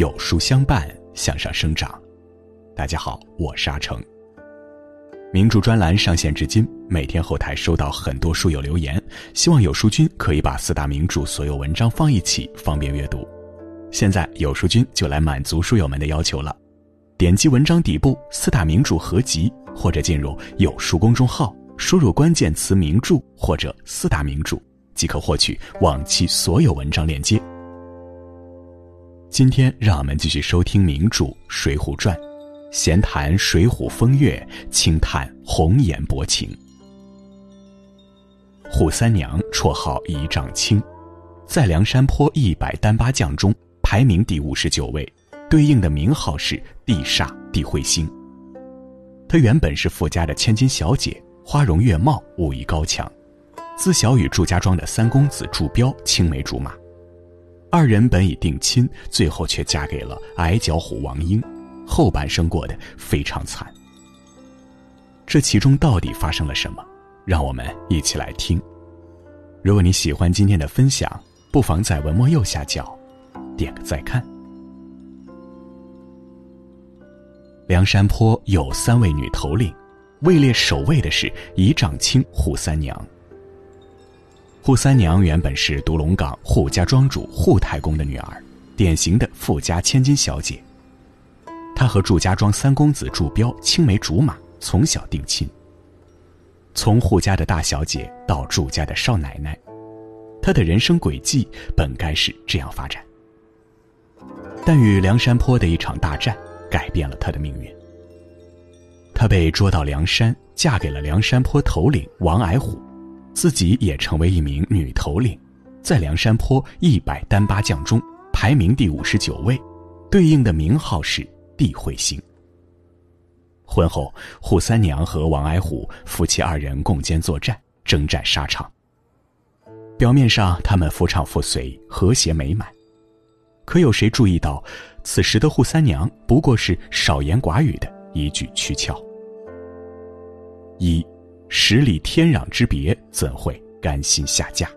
有书相伴，向上生长。大家好，我是阿成。名著专栏上线至今，每天后台收到很多书友留言，希望有书君可以把四大名著所有文章放一起，方便阅读。现在有书君就来满足书友们的要求了，点击文章底部四大名著合集，或者进入有书公众号，输入关键词“名著”或者“四大名著”，即可获取往期所有文章链接。今天让我们继续收听名著《水浒传》，闲谈水浒风月，轻叹红颜薄情。扈三娘绰号一丈青，在梁山泊一百单八将中排名第五十九位，对应的名号是地煞地彗星。她原本是富家的千金小姐，花容月貌，武艺高强，自小与祝家庄的三公子祝彪青梅竹马。二人本已定亲，最后却嫁给了矮脚虎王英，后半生过得非常惨。这其中到底发生了什么？让我们一起来听。如果你喜欢今天的分享，不妨在文末右下角点个再看。梁山坡有三位女头领，位列首位的是一丈青扈三娘。扈三娘原本是独龙岗扈家庄主扈太公的女儿，典型的富家千金小姐。她和祝家庄三公子祝彪青梅竹马，从小定亲。从扈家的大小姐到祝家的少奶奶，她的人生轨迹本该是这样发展。但与梁山坡的一场大战改变了她的命运。她被捉到梁山，嫁给了梁山坡头领王矮虎。自己也成为一名女头领，在梁山坡一百单八将中排名第五十九位，对应的名号是地慧星。婚后，扈三娘和王矮虎夫妻二人共肩作战，征战沙场。表面上他们夫唱妇随，和谐美满，可有谁注意到，此时的扈三娘不过是少言寡语的一句躯壳？一。十里天壤之别，怎会甘心下嫁？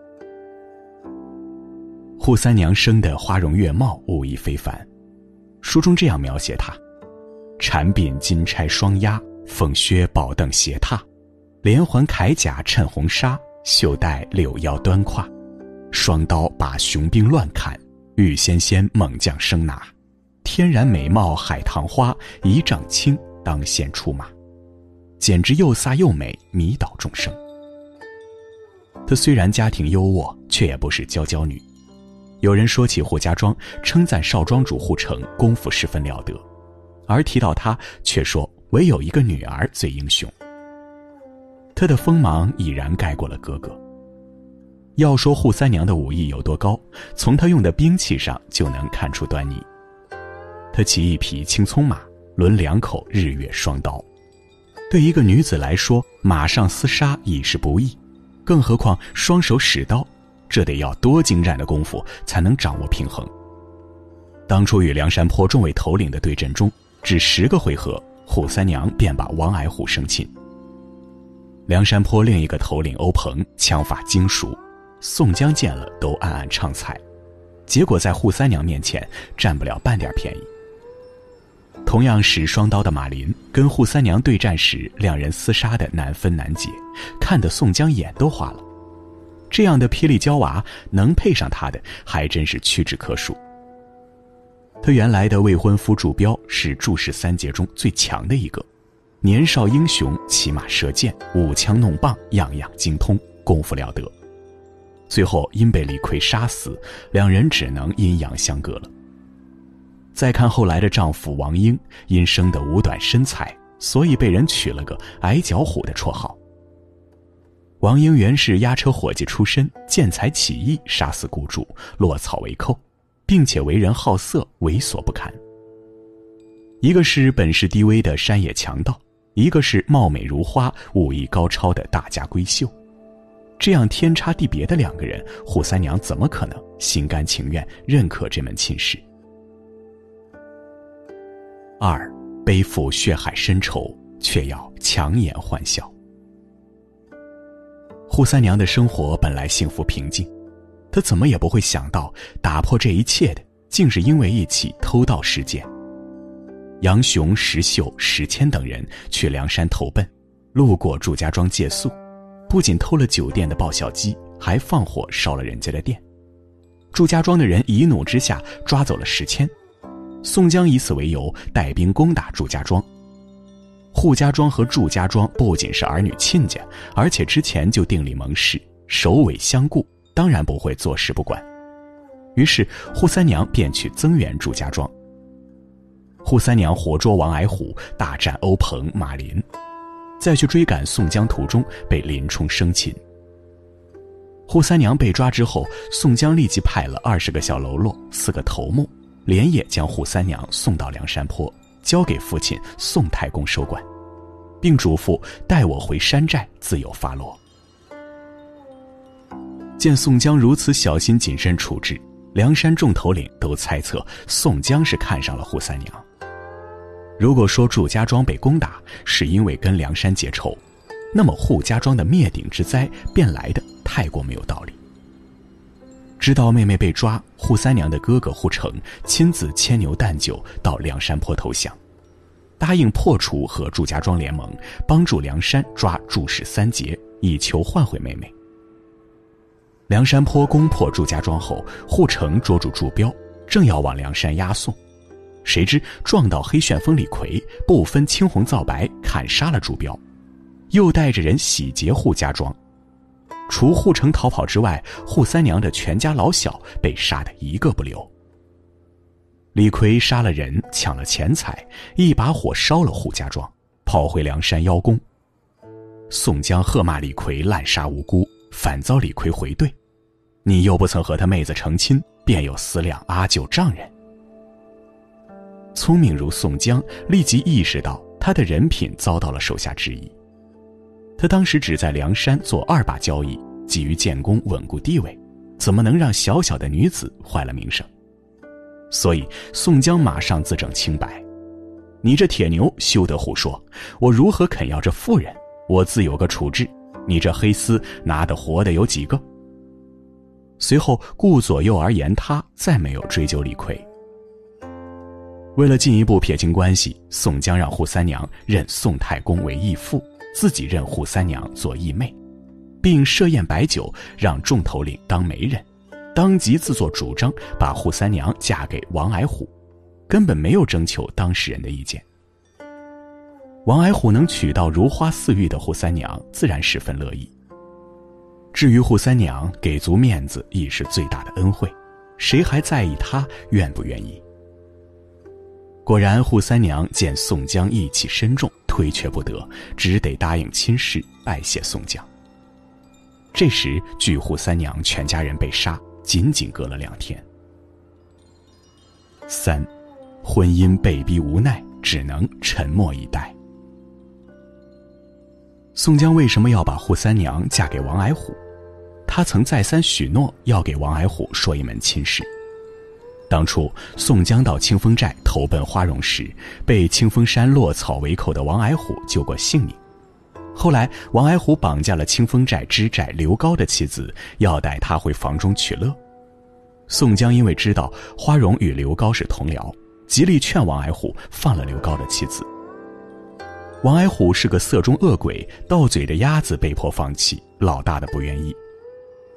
扈三娘生的花容月貌，武艺非凡。书中这样描写她：缠鬓金钗双压，凤靴宝凳斜踏，连环铠甲衬红纱，袖带柳腰端挎，双刀把雄兵乱砍，玉纤纤猛将生拿，天然美貌海棠花，一丈青当先出马。简直又飒又美，迷倒众生。她虽然家庭优渥，却也不是娇娇女。有人说起扈家庄，称赞少庄主扈成功夫十分了得，而提到她，却说唯有一个女儿最英雄。她的锋芒已然盖过了哥哥。要说扈三娘的武艺有多高，从她用的兵器上就能看出端倪。她骑一匹青葱马，抡两口日月双刀。对一个女子来说，马上厮杀已是不易，更何况双手使刀，这得要多精湛的功夫才能掌握平衡。当初与梁山坡众位头领的对阵中，只十个回合，扈三娘便把王矮虎生擒。梁山坡另一个头领欧鹏枪法精熟，宋江见了都暗暗畅彩，结果在扈三娘面前占不了半点便宜。同样使双刀的马林跟扈三娘对战时，两人厮杀的难分难解，看得宋江眼都花了。这样的霹雳娇娃，能配上他的还真是屈指可数。他原来的未婚夫祝彪是祝氏三杰中最强的一个，年少英雄，骑马射箭，舞枪弄棒，样样精通，功夫了得。最后因被李逵杀死，两人只能阴阳相隔了。再看后来的丈夫王英，因生得五短身材，所以被人取了个“矮脚虎”的绰号。王英原是押车伙计出身，见财起意，杀死雇主，落草为寇，并且为人好色，猥琐不堪。一个是本事低微的山野强盗，一个是貌美如花、武艺高超的大家闺秀，这样天差地别的两个人，扈三娘怎么可能心甘情愿认可这门亲事？二，背负血海深仇，却要强颜欢笑。扈三娘的生活本来幸福平静，她怎么也不会想到，打破这一切的竟是因为一起偷盗事件。杨雄、石秀、石谦等人去梁山投奔，路过祝家庄借宿，不仅偷了酒店的报晓机，还放火烧了人家的店。祝家庄的人一怒之下抓走了石谦，宋江以此为由带兵攻打祝家庄。扈家庄和祝家庄不仅是儿女亲家，而且之前就订立盟誓，首尾相顾，当然不会坐视不管。于是扈三娘便去增援祝家庄。扈三娘活捉王矮虎，大战欧鹏、马林，再去追赶宋江途中被林冲生擒。扈三娘被抓之后，宋江立即派了二十个小喽啰、四个头目，连夜将扈三娘送到梁山坡，交给父亲宋太公收管，并嘱咐带我回山寨自有发落。见宋江如此小心谨慎处置，梁山众头领都猜测宋江是看上了扈三娘。如果说祝家庄被攻打是因为跟梁山结仇，那么扈家庄的灭顶之灾便来的太过没有道理。知道妹妹被抓，扈三娘的哥哥扈成亲自牵牛担酒到梁山坡投降，答应破除和祝家庄联盟，帮助梁山抓祝氏三杰，以求换回妹妹。梁山坡攻破祝家庄后，扈成捉住祝标，正要往梁山押送。谁知撞到黑旋风李逵，不分青红皂白砍杀了朱标，又带着人洗劫扈家庄。除扈成逃跑之外，扈三娘的全家老小被杀得一个不留。李逵杀了人，抢了钱财，一把火烧了扈家庄，跑回梁山邀功。宋江喝骂李逵滥杀无辜，反遭李逵回怼：“你又不曾和他妹子成亲，便有思量阿舅丈人。”聪明如宋江，立即意识到他的人品遭到了手下质疑。他当时只在梁山做二把交易，急于建功稳固地位，怎么能让小小的女子坏了名声？所以宋江马上自证清白：“你这铁牛休得胡说！我如何肯要这妇人？我自有个处置。你这黑丝拿的活的有几个？”随后顾左右而言他，再没有追究李逵。为了进一步撇清关系，宋江让扈三娘认宋太公为义父，自己认扈三娘做义妹，并设宴摆酒，让众头领当媒人，当即自作主张把扈三娘嫁给王矮虎，根本没有征求当事人的意见。王矮虎能娶到如花似玉的扈三娘，自然十分乐意。至于扈三娘给足面子，亦是最大的恩惠，谁还在意她愿不愿意？果然，扈三娘见宋江义气深重，推却不得，只得答应亲事，拜谢宋江。这时，距扈三娘全家人被杀，仅仅隔了两天。三，婚姻被逼无奈，只能沉默以待。宋江为什么要把扈三娘嫁给王矮虎？他曾再三许诺要给王矮虎说一门亲事。当初宋江到清风寨投奔花荣时，被清风山落草为寇的王矮虎救过性命。后来王矮虎绑架了清风寨知寨刘高的妻子，要带他回房中取乐。宋江因为知道花荣与刘高是同僚，极力劝王矮虎放了刘高的妻子。王矮虎是个色中恶鬼，到嘴的鸭子被迫放弃，老大的不愿意。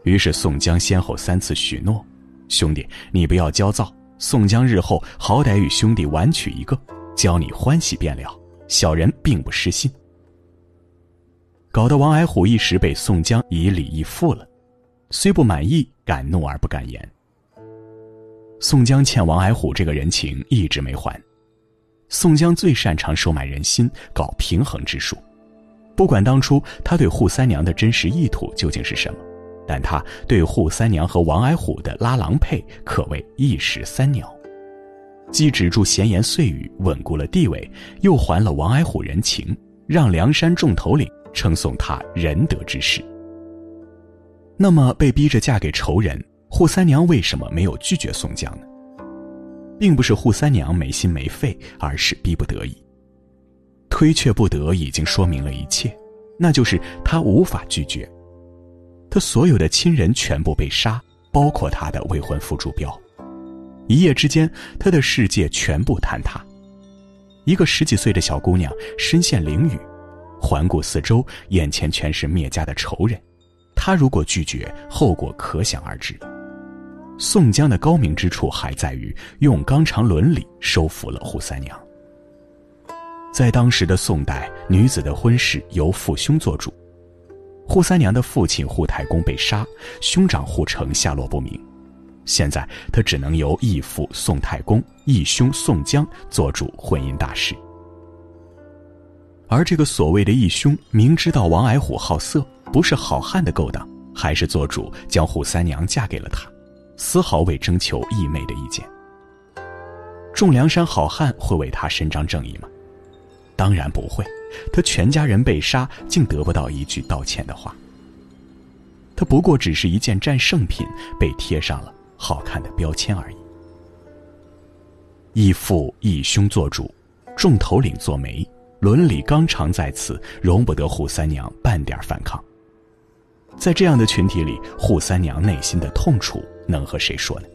于是宋江先后三次许诺。兄弟，你不要焦躁。宋江日后好歹与兄弟晚娶一个，教你欢喜便了。小人并不失信。搞得王矮虎一时被宋江以礼义负了，虽不满意，敢怒而不敢言。宋江欠王矮虎这个人情一直没还。宋江最擅长收买人心，搞平衡之术。不管当初他对扈三娘的真实意图究竟是什么。但他对扈三娘和王矮虎的拉郎配可谓一石三鸟，既止住闲言碎语，稳固了地位，又还了王矮虎人情，让梁山众头领称颂他仁德之士。那么被逼着嫁给仇人，扈三娘为什么没有拒绝宋江呢？并不是扈三娘没心没肺，而是逼不得已。推却不得已经说明了一切，那就是他无法拒绝。他所有的亲人全部被杀，包括他的未婚夫朱标。一夜之间，他的世界全部坍塌。一个十几岁的小姑娘身陷囹圄，环顾四周，眼前全是灭家的仇人。她如果拒绝，后果可想而知。宋江的高明之处还在于用纲常伦理收服了扈三娘。在当时的宋代，女子的婚事由父兄做主。扈三娘的父亲扈太公被杀，兄长扈成下落不明。现在他只能由义父宋太公、义兄宋江做主婚姻大事。而这个所谓的义兄，明知道王矮虎好色，不是好汉的勾当，还是做主将扈三娘嫁给了他，丝毫未征求义妹的意见。众梁山好汉会为他伸张正义吗？当然不会。他全家人被杀，竟得不到一句道歉的话。他不过只是一件战胜品，被贴上了好看的标签而已。义父义兄做主，众头领做媒，伦理纲常在此，容不得扈三娘半点反抗。在这样的群体里，扈三娘内心的痛楚能和谁说呢？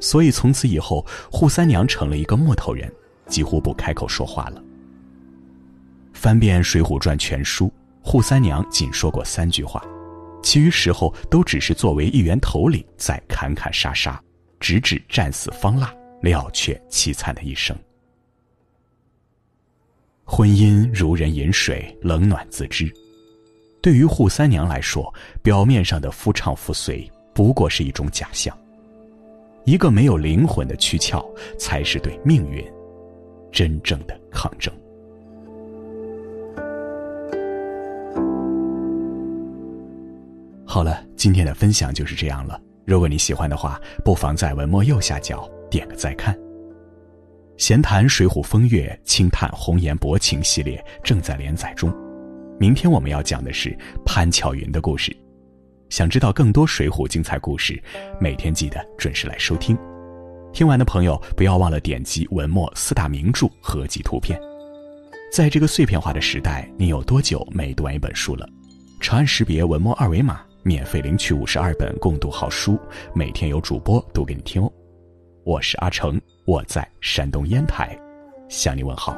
所以从此以后，扈三娘成了一个木头人，几乎不开口说话了。翻遍《水浒传》全书，扈三娘仅说过三句话，其余时候都只是作为一员头领在砍砍杀杀，直至战死方腊，了却凄惨的一生。婚姻如人饮水，冷暖自知。对于扈三娘来说，表面上的夫唱妇随不过是一种假象，一个没有灵魂的躯壳，才是对命运真正的抗争。好了，今天的分享就是这样了。如果你喜欢的话，不妨在文末右下角点个再看。闲谈《水浒风月》，轻叹红颜薄情系列正在连载中。明天我们要讲的是潘巧云的故事。想知道更多水浒精彩故事，每天记得准时来收听。听完的朋友不要忘了点击文末四大名著合集图片。在这个碎片化的时代，你有多久没读完一本书了？长按识别文末二维码。免费领取五十二本共读好书，每天有主播读给你听哦。我是阿成，我在山东烟台，向你问好。